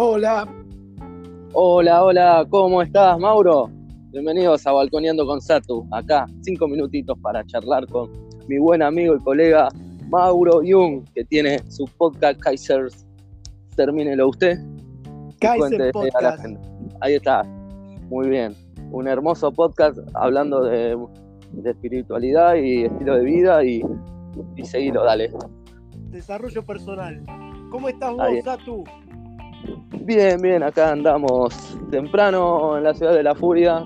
Hola. Hola, hola, ¿cómo estás, Mauro? Bienvenidos a Balconeando con Satu. Acá, cinco minutitos para charlar con mi buen amigo y colega Mauro Jung, que tiene su podcast Kaisers. Termínelo usted. Kaiser Podcast. Ahí está. Muy bien. Un hermoso podcast hablando de, espiritualidad y estilo de vida y, y seguilo, dale. Desarrollo personal. ¿Cómo estás vos, Satu? Bien, bien, acá andamos temprano en la ciudad de la Furia,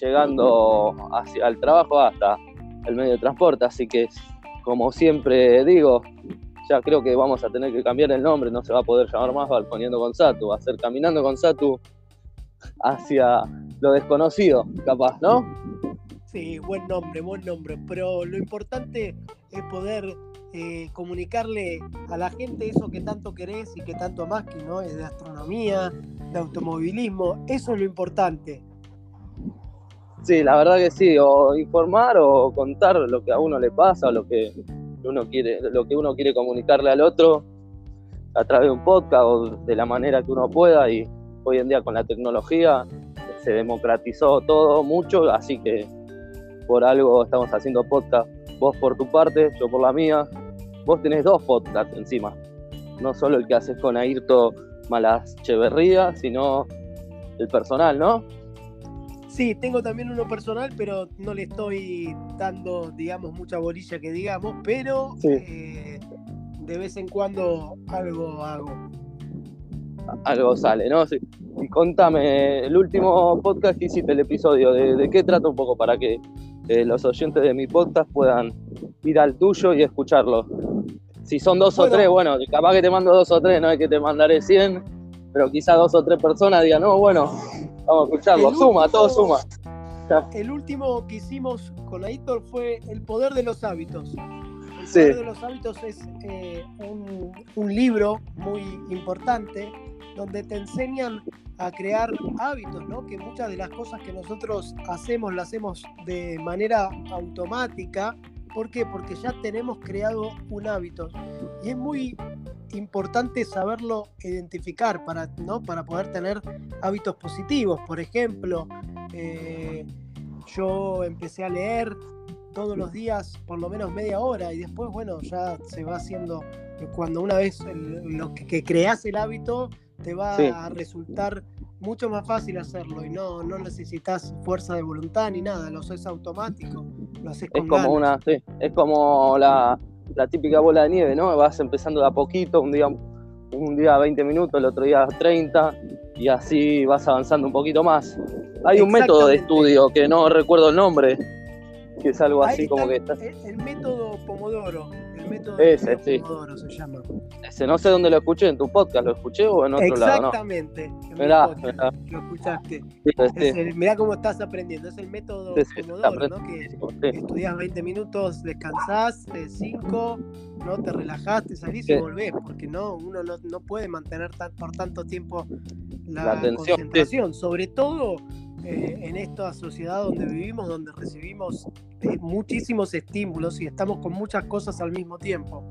llegando hacia el trabajo hasta el medio de transporte, así que como siempre digo, ya creo que vamos a tener que cambiar el nombre, no se va a poder llamar más Balconeando con Satu, va a ser Caminando con Satu hacia lo desconocido, capaz, ¿no? Sí, buen nombre, buen nombre, pero lo importante es poder eh, comunicarle a la gente eso que tanto querés y que tanto amás, que no es de astronomía, de automovilismo, eso es lo importante. Sí, la verdad que sí, o informar o contar lo que a uno le pasa, o lo que uno quiere, lo que uno quiere comunicarle al otro a través de un podcast o de la manera que uno pueda y hoy en día con la tecnología se democratizó todo mucho, así que por algo estamos haciendo podcast, vos por tu parte, yo por la mía, vos tenés dos podcasts encima. No solo el que haces con Ayrto Malas Cheverría, sino el personal, ¿no? Sí, tengo también uno personal, pero no le estoy dando, digamos, mucha bolilla que digamos, pero eh, de vez en cuando algo hago. Algo sale, ¿no? Sí. Y contame, el último podcast que hiciste, el episodio, ¿de, qué trata un poco para que eh, los oyentes de mi podcast puedan ir al tuyo y escucharlo? Si son dos o tres, bueno, capaz que te mando dos o tres, no es que te mandaré cien, pero quizá dos o tres personas digan, no, bueno, vamos a escucharlo, suma, todo suma. El último que hicimos con Aitor fue El Poder de los Hábitos. El Poder de los Hábitos es eh, un, un libro muy importante donde te enseñan a crear hábitos, ¿no? Que muchas de las cosas que nosotros hacemos las hacemos de manera automática ¿Por qué? Porque ya tenemos creado un hábito y es muy importante saberlo identificar para, ¿no? para poder tener hábitos positivos. Por ejemplo, eh, yo empecé a leer todos los días por lo menos media hora y después, bueno, ya se va haciendo, cuando una vez lo que, creas el hábito, te va a resultar mucho más fácil hacerlo y no, no necesitas fuerza de voluntad ni nada, lo haces automático, lo haces con Es como una, sí, es como la, típica bola de nieve, ¿no? Vas empezando de a poquito, un día, un día 20 minutos, el otro día 30 y así vas avanzando un poquito más. Hay un método de estudio que no recuerdo el nombre, que es algo así como que está... el método Pomodoro método Ese, sí. se llama. Ese, no sé dónde lo escuché, en tu podcast, ¿lo escuché o en otro lado? Exactamente. Mirá, Lo escuchaste. mirá cómo estás aprendiendo. Es el método Pomodoro, ¿no? Que estudias 20 minutos, descansás 5, ¿no? Te relajaste, salís y volvés, porque no, uno no, puede mantener por tanto tiempo la, concentración. Sobre todo eh, en esta sociedad donde vivimos, donde recibimos eh, muchísimos estímulos y estamos con muchas cosas al mismo tiempo.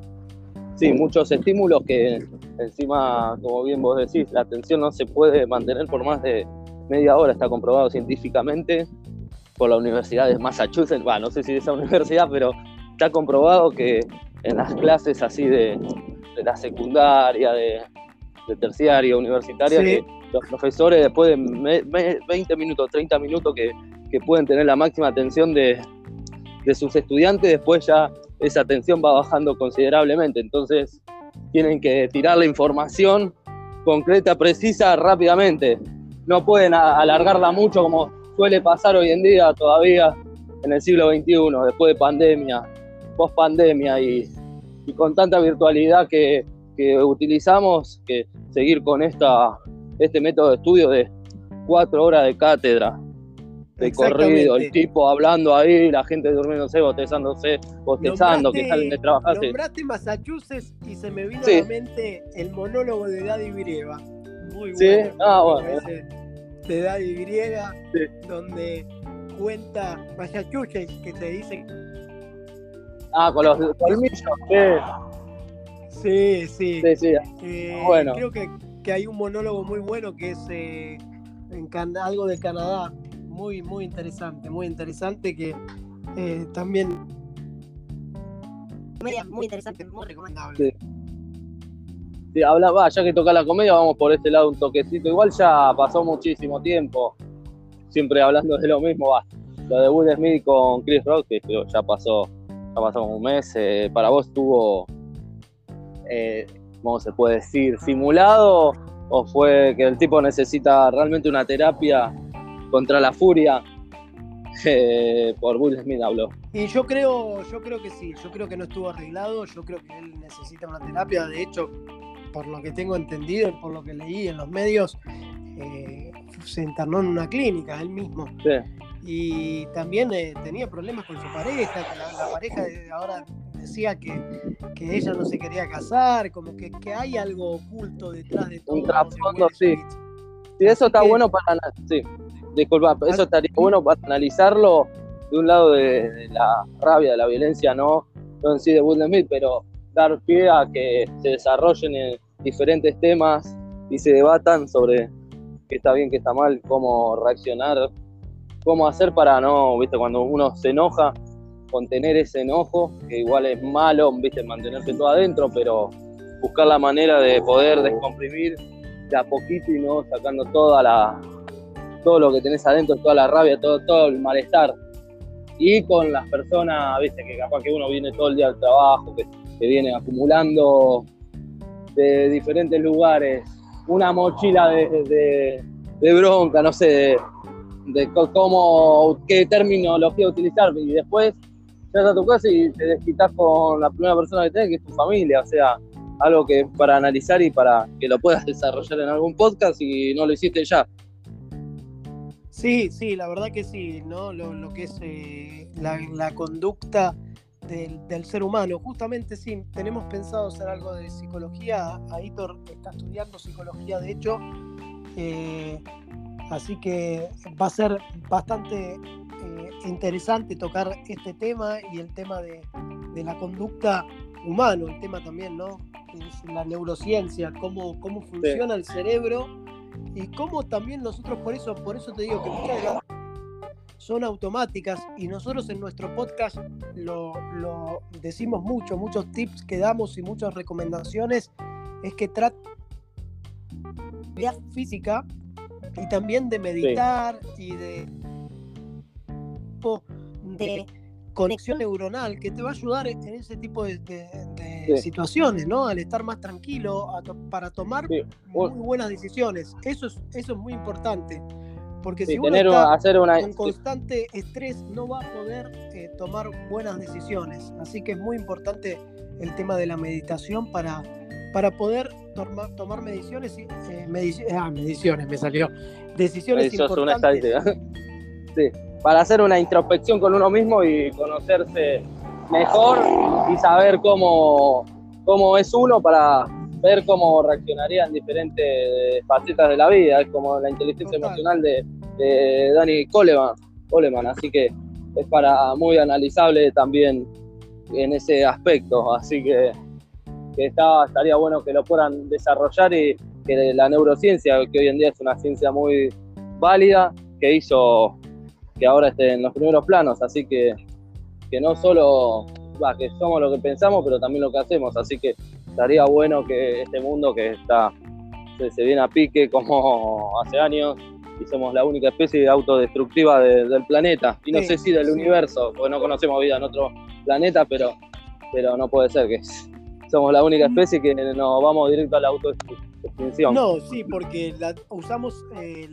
Sí, muchos estímulos que encima, como bien vos decís, la atención no se puede mantener por más de media hora, está comprobado científicamente por la Universidad de Massachusetts, bueno, no sé si de esa universidad, pero está comprobado que en las clases así de, la secundaria, de, terciaria, universitaria, que los profesores después de 20 minutos, 30 minutos que, pueden tener la máxima atención de, sus estudiantes, después ya esa atención va bajando considerablemente. Entonces tienen que tirar la información concreta, precisa, rápidamente. No pueden alargarla mucho como suele pasar hoy en día todavía en el siglo XXI, después de pandemia, post pandemia y, con tanta virtualidad que, que utilizamos, que seguir con esta este método de estudio de cuatro horas de cátedra, de corrido, el tipo hablando ahí, la gente durmiéndose, botezándose, bostezando, que salen de trabajar. Nombraste Massachusetts y se me vino a la mente el monólogo de Daddy Brieva. Muy ¿Sí? bueno. Ah, bueno. de Daddy Brieva, donde cuenta Massachusetts, que te dice... Ah, con los colmillos, sí. Sí, sí. sí, sí. Eh, bueno. Creo que que hay un monólogo muy bueno que es eh, en algo de Canadá, muy, muy interesante, muy interesante que eh, también... Muy interesante, muy recomendable. Sí. hablaba, ya que toca la comedia, vamos por este lado un toquecito. Igual ya pasó muchísimo tiempo, siempre hablando de lo mismo. Va. Lo de Will Smith con Chris Rock, que ya pasó, ya pasó un mes. Eh, para vos estuvo, eh, ¿cómo se puede decir? ¿Simulado o fue que el tipo necesita realmente una terapia contra la furia? Eh, por Will Smith habló. Y yo creo, yo creo que sí, yo creo que no estuvo arreglado, yo creo que él necesita una terapia, de hecho, por lo que tengo entendido y por lo que leí en los medios, eh, se internó en una clínica él mismo. Y también eh, tenía problemas con su pareja, que la, pareja ahora decía que, ella no se quería casar, como que, hay algo oculto detrás de todo. Un trasfondo, sí. Sí, eso está bueno para... Sí disculpa, eso estaría bueno para analizarlo de un lado de, la rabia, de la violencia, no, no en sí de Will Smith, pero dar pie a que se desarrollen en diferentes temas y se debatan sobre qué está bien, qué está mal, cómo reaccionar, cómo hacer para no, viste, cuando uno se enoja, contener ese enojo, que igual es malo, viste, mantenerse todo adentro, pero buscar la manera de poder descomprimir de a poquito y sacando toda la, todo lo que tenés adentro, toda la rabia, todo, todo el malestar. Y con las personas, viste, que capaz que uno viene todo el día al trabajo, que, viene acumulando de diferentes lugares una mochila de, bronca, no sé, de, cómo, qué terminología utilizar, y después llegas a tu casa y te desquitas con la primera persona que tenés, que es tu familia, o sea, algo que para analizar y para que lo puedas desarrollar en algún podcast y no lo hiciste ya. Sí, sí, la verdad que sí, ¿no? Lo, que es eh, la, conducta del, ser humano. Justamente sí, tenemos pensado hacer algo de psicología. Aitor está estudiando psicología, de hecho. Eh, así que va a ser bastante interesante tocar este tema y el tema de, la conducta humano, el tema también, ¿no? Es la neurociencia, cómo, cómo funciona el cerebro y cómo también nosotros, por eso, por eso te digo que muchas de las son automáticas y nosotros en nuestro podcast lo, decimos mucho, muchos tips que damos y muchas recomendaciones es que trata de física y también de meditar y de, de conexión neuronal que te va a ayudar en ese tipo de, situaciones, ¿no? Al estar más tranquilo, para tomar muy buenas decisiones. Eso es, eso es muy importante. Porque si uno está hacer una... con constante estrés no va a poder eh, tomar buenas decisiones. Así que es muy importante el tema de la meditación para, para poder tomar, tomar mediciones, y, eh, ah, mediciones me salió, decisiones importantes. sí para hacer una introspección con uno mismo y conocerse mejor y saber cómo, cómo es uno para ver cómo reaccionaría en diferentes facetas de la vida. Es como la inteligencia emocional de, de Dani Coleman, Coleman, así que es para muy analizable también en ese aspecto. Así que, que está, estaría bueno que lo puedan desarrollar y que la neurociencia, que hoy en día es una ciencia muy válida, que hizo que ahora esté en los primeros planos, así que, que no solo va, que somos lo que pensamos, pero también lo que hacemos, así que estaría bueno que este mundo que está se, viene a pique como hace años y somos la única especie autodestructiva del planeta y no sé si del universo, porque no conocemos vida en otro planeta, pero, pero no puede ser que somos la única especie que nos vamos directo a la autodestrucción. No, sí, porque la, usamos eh,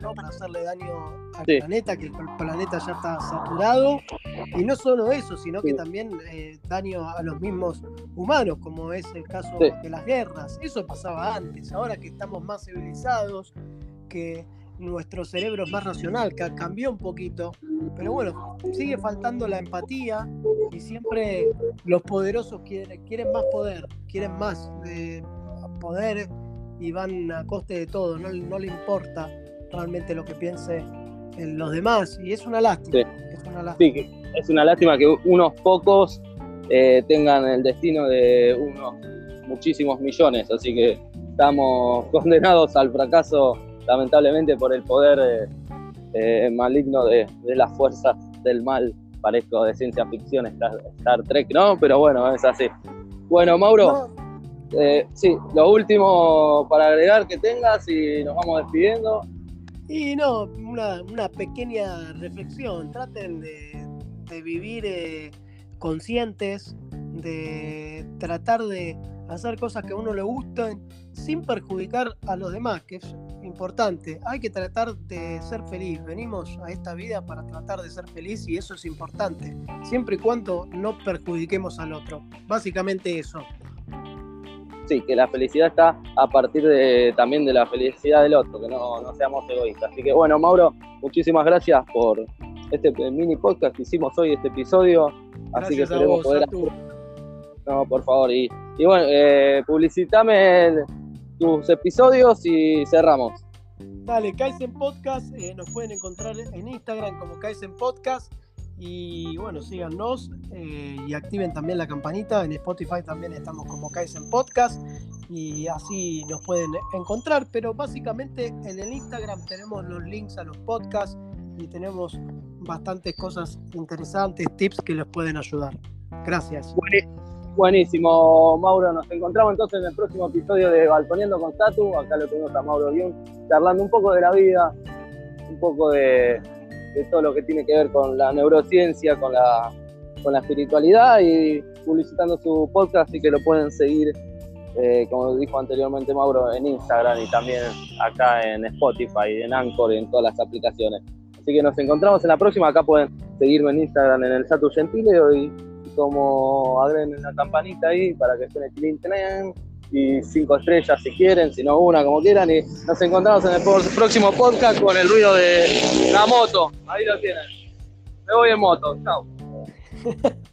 ¿no? Para hacerle daño al planeta, que el planeta ya está saturado. Y no solo eso, sino que también eh, daño a los mismos humanos, como es el caso de las guerras. Eso pasaba antes, ahora que estamos más civilizados, que nuestro cerebro es más racional, que cambió un poquito. Pero bueno, sigue faltando la empatía y siempre los poderosos quieren, quieren más poder, quieren más de poder y van a coste de todo, no, no le importa realmente lo que piense en los demás y es una lástima. Es, una lástima. Sí, es una lástima que unos pocos eh, tengan el destino de unos muchísimos millones, así que estamos condenados al fracaso, lamentablemente, por el poder eh, maligno de, las fuerzas del mal. Parezco de ciencia ficción Star, Trek, ¿no? Pero bueno, es así. Bueno, Mauro, eh, sí, lo último para agregar que tengas y nos vamos despidiendo. Y no, una, pequeña reflexión. Traten de, vivir eh, conscientes, de tratar de hacer cosas que a uno le gusten sin perjudicar a los demás, que es importante. Hay que tratar de ser feliz. Venimos a esta vida para tratar de ser feliz y eso es importante, siempre y cuando no perjudiquemos al otro. Básicamente eso sí, que la felicidad está a partir de, también de la felicidad del otro, que no, no seamos egoístas. Así que bueno, Mauro, muchísimas gracias por este mini podcast que hicimos hoy, este episodio. Así que esperemos poder... No, por favor. Y, y bueno, eh, publicitame tus episodios y cerramos. Dale, Kaizen Podcast, eh, nos pueden encontrar en Instagram como Kaizen Podcast. Y bueno, síganos eh, y activen también la campanita. En Spotify también estamos como Kaizen Podcast y así nos pueden encontrar. Pero básicamente en el Instagram tenemos los links a los podcasts y tenemos bastantes cosas interesantes, tips que les pueden ayudar. Gracias. Buenísimo, Mauro. Nos encontramos entonces en el próximo episodio de Balconeando con Tatu. Acá lo tenemos a Mauro Guión, charlando un poco de la vida, un poco de, de todo lo que tiene que ver con la neurociencia, con la, con la espiritualidad y publicitando su podcast, así que lo pueden seguir, eh, como dijo anteriormente Mauro, en Instagram y también acá en Spotify, en Anchor y en todas las aplicaciones. Así que nos encontramos en la próxima, acá pueden seguirme en Instagram en el Satu Gentileo y, como agreguen la campanita ahí para que suene clean y cinco estrellas si quieren, si no una, como quieran. Y nos encontramos en el próximo podcast con el ruido de la moto. Ahí lo tienen. Me voy en moto. Chao.